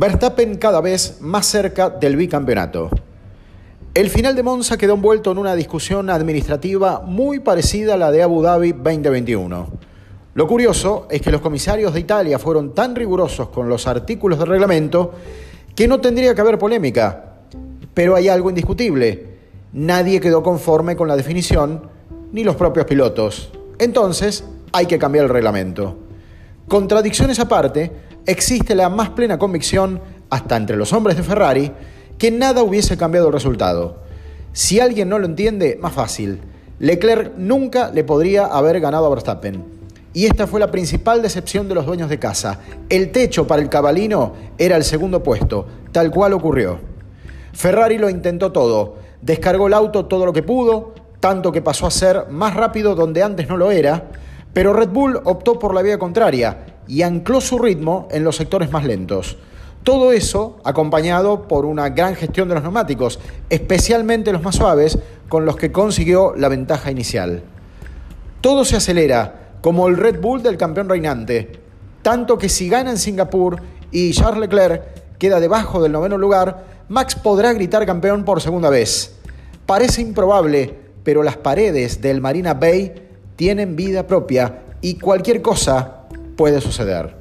Verstappen cada vez más cerca del bicampeonato. El final de Monza quedó envuelto en una discusión administrativa muy parecida a la de Abu Dhabi 2021. Lo curioso es que los comisarios de Italia fueron tan rigurosos con los artículos del reglamento que no tendría que haber polémica. Pero hay algo indiscutible. Nadie quedó conforme con la definición, ni los propios pilotos. Entonces, hay que cambiar el reglamento. Contradicciones aparte, existe la más plena convicción, hasta entre los hombres de Ferrari, que nada hubiese cambiado el resultado. Si alguien no lo entiende, más fácil. Leclerc nunca le podría haber ganado a Verstappen. Y esta fue la principal decepción de los dueños de casa. El techo para el cabalino era el segundo puesto, tal cual ocurrió. Ferrari lo intentó todo, descargó el auto todo lo que pudo, tanto que pasó a ser más rápido donde antes no lo era, pero Red Bull optó por la vía contraria y ancló su ritmo en los sectores más lentos. Todo eso acompañado por una gran gestión de los neumáticos, especialmente los más suaves, con los que consiguió la ventaja inicial. Todo se acelera, como el Red Bull del campeón reinante, tanto que si gana en Singapur y Charles Leclerc queda debajo del noveno lugar, Max podrá gritar campeón por segunda vez. Parece improbable, pero las paredes del Marina Bay tienen vida propia y cualquier cosa puede suceder.